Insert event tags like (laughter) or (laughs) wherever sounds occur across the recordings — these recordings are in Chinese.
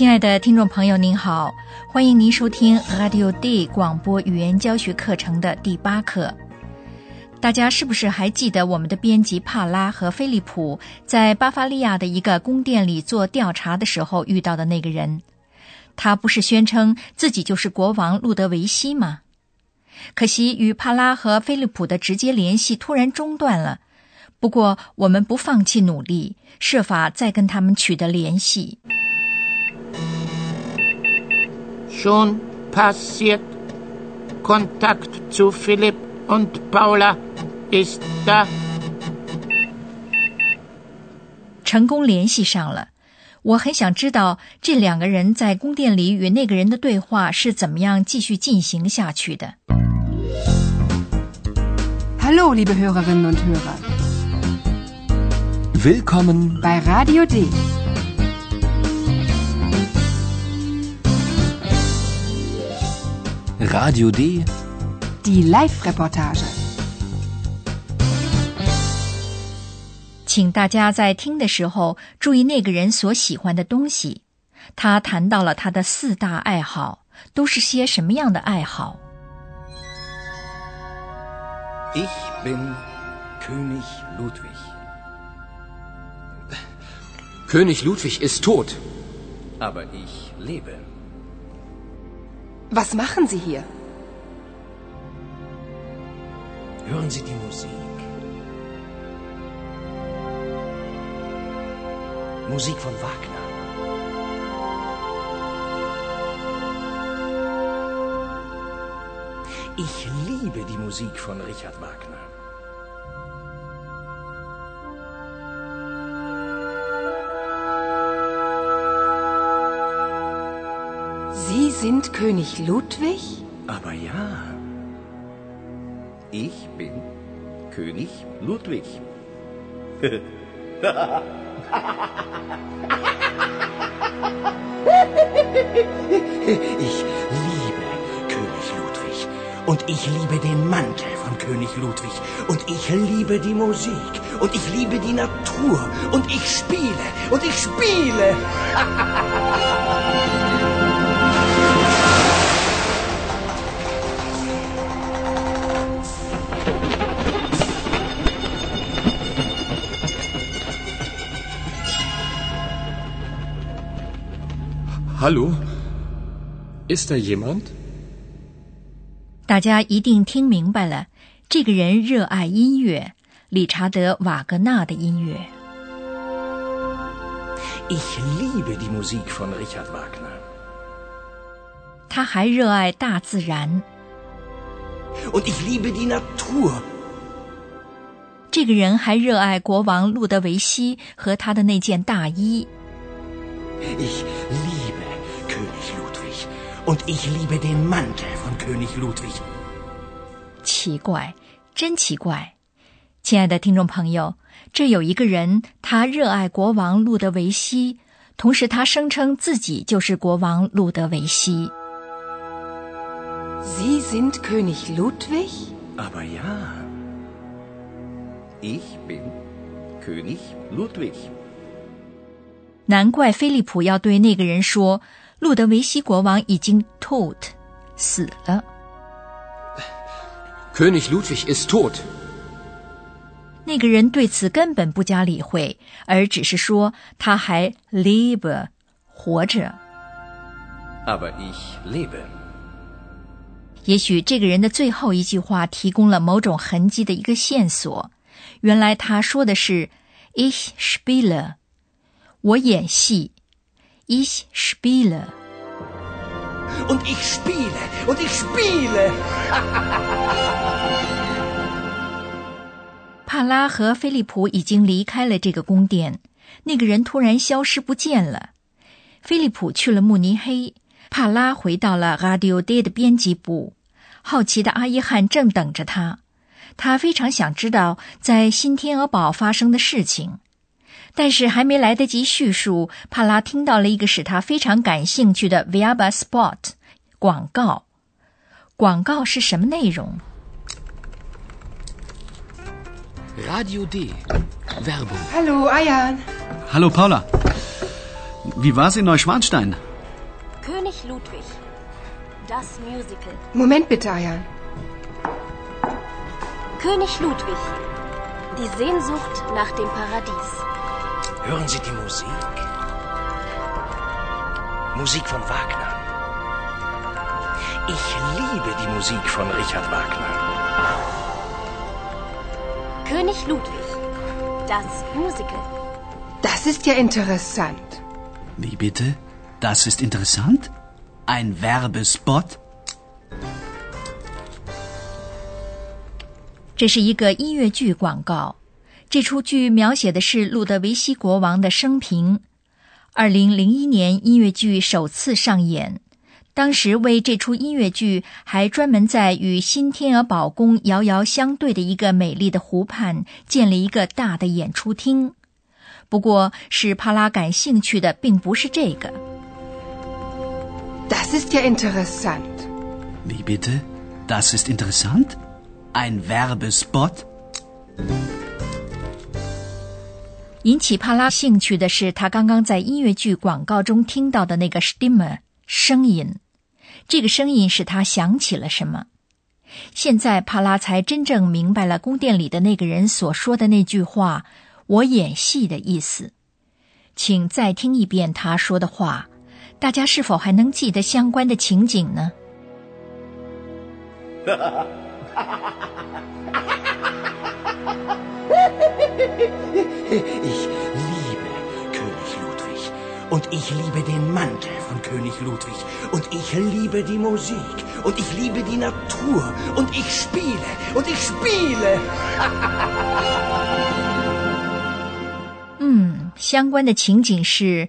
亲爱的听众朋友，您好，欢迎您收听 Radio D 广播语言教学课程的第八课。大家是不是还记得我们的编辑帕拉和菲利普在巴伐利亚的一个宫殿里做调查的时候遇到的那个人？他不是宣称自己就是国王路德维希吗？可惜与帕拉和菲利普的直接联系突然中断了。不过我们不放弃努力，设法再跟他们取得联系。Schon passiert. Kontakt zu Philipp und Paula ist da. 成功联系上了。我很想知道这两个人在宫殿里与那个人的对话是怎么样继续进行下去的。 Hallo, liebe Hörerinnen und Hörer. Willkommen bei Radio D. Radio D. Die Live-Reportage. 请大家在听的时候注意那个人所喜欢的东西。他谈到了他的四大爱好，都是些什么样的爱好？Ich bin König Ludwig. König Ludwig ist tot. Aber ich lebe. Was machen Sie hier? Hören Sie die Musik. Musik von Wagner. Ich liebe die Musik von Richard Wagner. Sind König Ludwig? Aber ja, ich bin König Ludwig. Ich liebe König Ludwig. Und ich liebe den Mantel von König Ludwig. Und ich liebe die Musik. Und ich liebe die Natur. Und ich spiele. Und ich spiele. (laughs) Hallo? Ist da jemand? 大家一定听明白了，这个人热爱音乐，理查德·瓦格纳的音乐。Ich liebe die Musik von Richard Wagner. 他还热爱大自然。Und ich liebe die Natur. 这个人还热爱国王路德维希和他的那件大衣。Ich liebe König Ludwig. Und ich liebe den Mantel von König Ludwig. 奇怪，真奇怪！亲爱的听众朋友，这有一个人，他热爱国王路德维希，同时他声称自己就是国王路德维希。Sie sind König Ludwig? Aber ja, ich bin König Ludwig. 难怪菲利普要对那个人说，路德维希国王已经 tot 死了。König Ludwig ist tot. 那个人对此根本不加理会，而只是说他还 lebe 活着。Aber ich lebe. 也许这个人的最后一句话提供了某种痕迹的一个线索。原来他说的是 “Ich spiele”，我演戏。Ich spiele。Und ich spiele. Und ich spiele. (laughs) 帕拉和菲利普已经离开了这个宫殿，那个人突然消失不见了。菲利普去了慕尼黑，帕拉回到了 Radio Day 的编辑部，好奇的阿伊汉正等着他，他非常想知道在新天鹅堡发生的事情。但是还没来得及叙述，帕拉听到了一个使他非常感兴趣的 Viaba Spot 广告。广告是什么内容？Radio D. Werbung. Hallo, Ayan. Hallo Paula. Wie war's in Neuschwanstein? König Ludwig. Das Musical. Moment bitte, Ayan. König Ludwig. Die Sehnsucht nach dem Paradies. Hören Sie die Musik? Musik von Wagner. Ich liebe die Musik von Richard Wagner. König Ludwig. Das Musical. Das ist ja interessant. Wie bitte? Das ist interessant? Ein Werbespot? 这是一个音乐剧广告。 这出剧描写的是路德维希国王的生平。二零零一年，音乐剧首次上演。当时为这出音乐剧，还专门在与新天鹅堡宫遥遥相对的一个美丽的湖畔建了一个大的演出厅。不过，使帕拉感兴趣的并不是这个。Das ist ja interessant. Wie bitte? Das ist interessant? Ein Werbespot? 引起帕拉兴趣的是，他刚刚在音乐剧广告中听到的那个 “stimmer” 声音。这个声音使他想起了什么？现在帕拉才真正明白了宫殿里的那个人所说的那句话“我演戏”的意思。请再听一遍他说的话，大家是否还能记得相关的情景呢？(laughs) Ich liebe König Ludwig. Und ich liebe den Mantel von König Ludwig. Und ich liebe die Musik. Und ich liebe die Natur. Und ich spiele. Und ich spiele. 相关的情景是，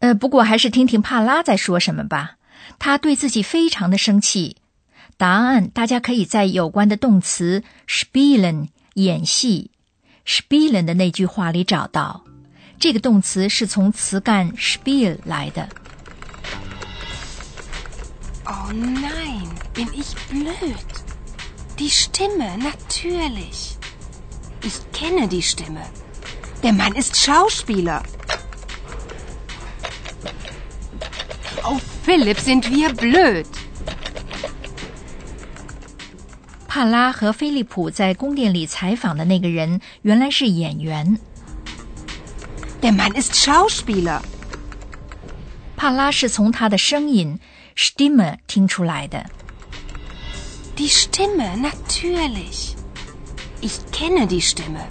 呃，不过还是听听帕拉在说什么吧。他对自己非常的生气。答案大家可以在有关的动词 spielen 演戏 spielen 的那句话里找到。这个动词是从词干 spiel 来的。Oh nein, bin ich blöd. Die Stimme, natürlich. Ich kenne die Stimme. Der Mann ist Schauspieler. Oh, Philipp, sind wir blöd. 帕拉和菲利普在宫殿里采访的那个人原来是演员。Der Mann ist Schauspieler. 帕拉是从他的声音 Stimme 听出来的。Die Stimme, natürlich. Ich kenne die Stimme.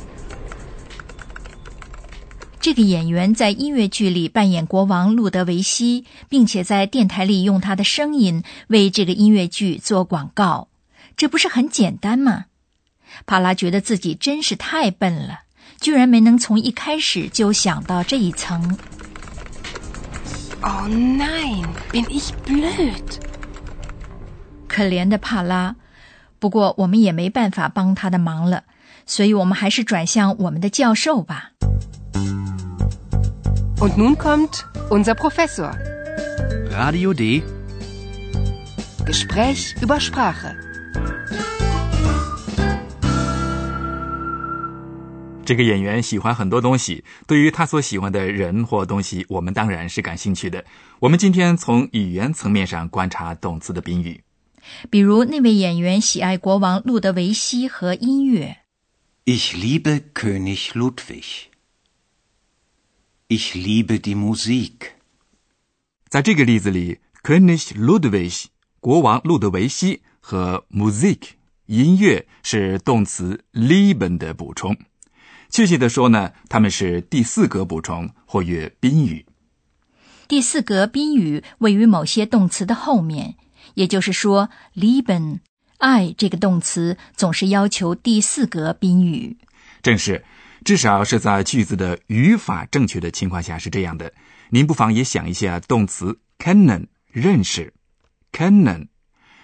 这个演员在音乐剧里扮演国王路德维希，并且在电台里用他的声音为这个音乐剧做广告，这不是很简单吗？帕拉觉得自己真是太笨了，居然没能从一开始就想到这一层。Oh nein, bin ich blöd. 可怜的帕拉，不过我们也没办法帮他的忙了，所以我们还是转向我们的教授吧。Und nun kommt unser Professor. Radio D. Gespräch über Sprache. 这个演员喜欢很多东西，对于他所喜欢的人或东西，我们当然是感兴趣的。我们今天从语言层面上观察动词的宾语。比如那位演员喜爱国王路德维希和音乐。Ich liebe König Ludwig. Ich liebe die Musik. 在这个例子里，König Ludwig 国王路德维希和 Musik 音乐是动词 lieben 的补充。确切的说呢，它们是第四格补充或曰宾语。第四格宾语位于某些动词的后面，也就是说，lieben 爱这个动词总是要求第四格宾语。正是，至少是在句子的语法正确的情况下是这样的。您不妨也想一下动词 kennen 认识，kennen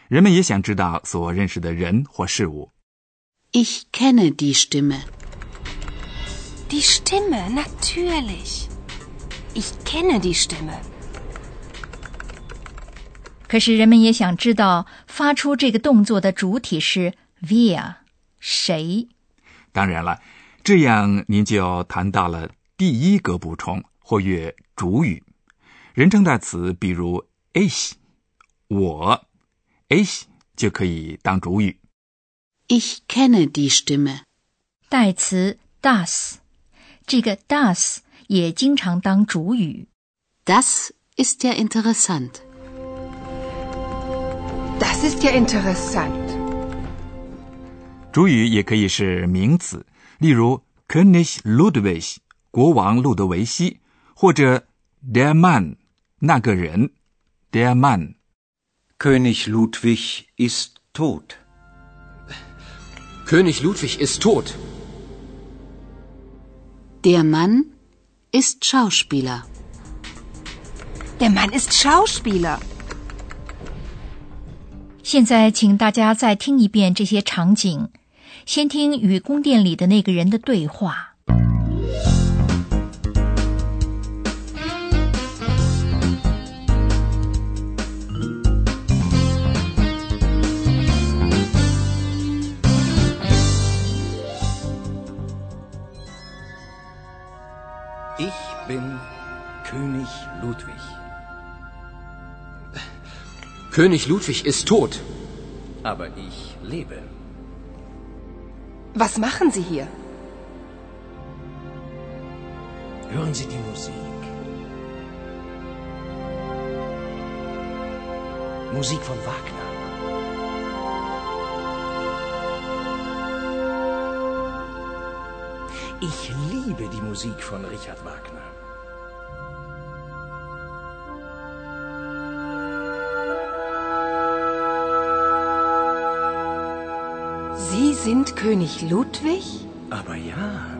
人们也想知道所认识的人或事物。Ich kenne die Stimme. Die Stimme, natürlich. Ich kenne die Stimme. 可是人们也想知道发出这个动作的主体是 wer 谁。当然了，这样您就要谈到了第一个补充或曰主语。人称代词，比如 ich 我，ich 就可以当主语。Ich kenne die Stimme. 代词 das，这个 das 也经常当主语。Das ist ja interessant. Das ist ja interessant. 主语也可以是名词，例如 König Ludwig 国王路德维希，或者 der Mann 那个人 der Mann。König Ludwig ist tot. König Ludwig ist tot. Der Mann ist Schauspieler. Der Mann ist Schauspieler. 现在，请大家再听一遍这些场景，先听与宫殿里的那个人的对话。König Ludwig. König Ludwig ist tot. Aber ich lebe. Was machen Sie hier? Hören Sie die Musik. Musik von Wagner. Ich liebe die Musik von Richard Wagner. Sie sind König Ludwig? Aber ja,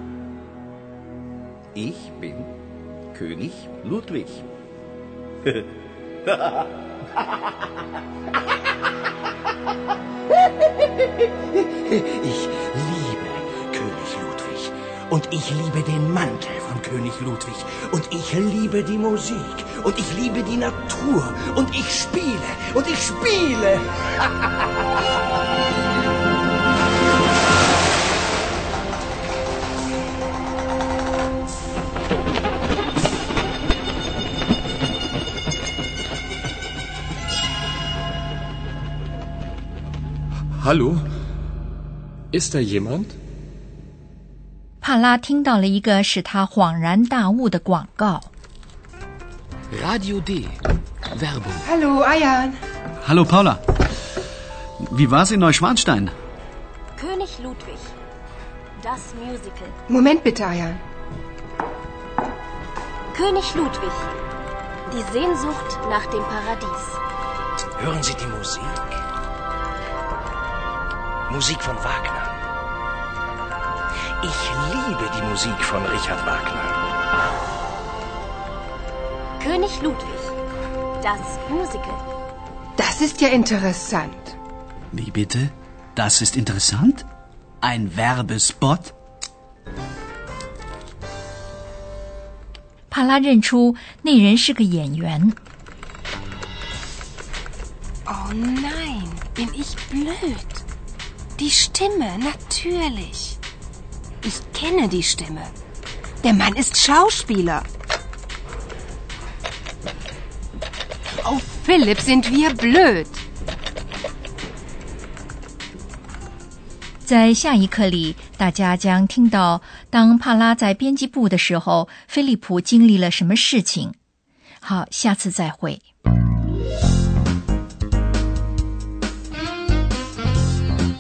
ich bin König Ludwig. Ich liebe König Ludwig. Und ich liebe den Mantel von König Ludwig. Und ich liebe die Musik. Und ich liebe die Natur. Und ich spiele. Und ich spiele. (laughs) Hallo? Ist da jemand? 帕拉听到了一个使他恍然大悟的广告。 Radio D. Werbung. Hallo, Ayan. Hallo Paula. Wie war's in Neuschwanstein? König Ludwig. Das Musical. Moment bitte, Ayan. König Ludwig. Die Sehnsucht nach dem Paradies. Hören Sie die Musik. Musik von Wagner. Ich liebe die Musik von Richard Wagner. König Ludwig. Das Musical. Das ist ja interessant. Wie bitte? Das ist interessant? Ein Werbespot? 帕拉认出那人是个演员。 Oh nein, bin ich blöd. Die Stimme, natürlich. Ich kenne die Stimme. Der Mann ist Schauspieler. Oh, Philipp, sind wir blöd. 在下一课里，大家将听到当帕拉在编辑部的时候，菲利普经历了什么事情。好，下次再会。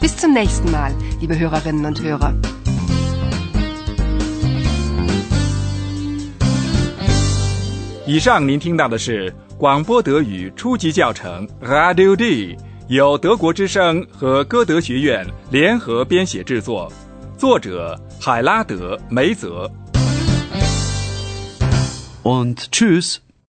Bis zum nächsten Mal, liebe Hörerinnen und Hörer. 以上您听到的是广播德语初级教程 Radio D，由德国之声和歌德学院联合编写制作，作者海拉德·梅泽。 Und tschüss.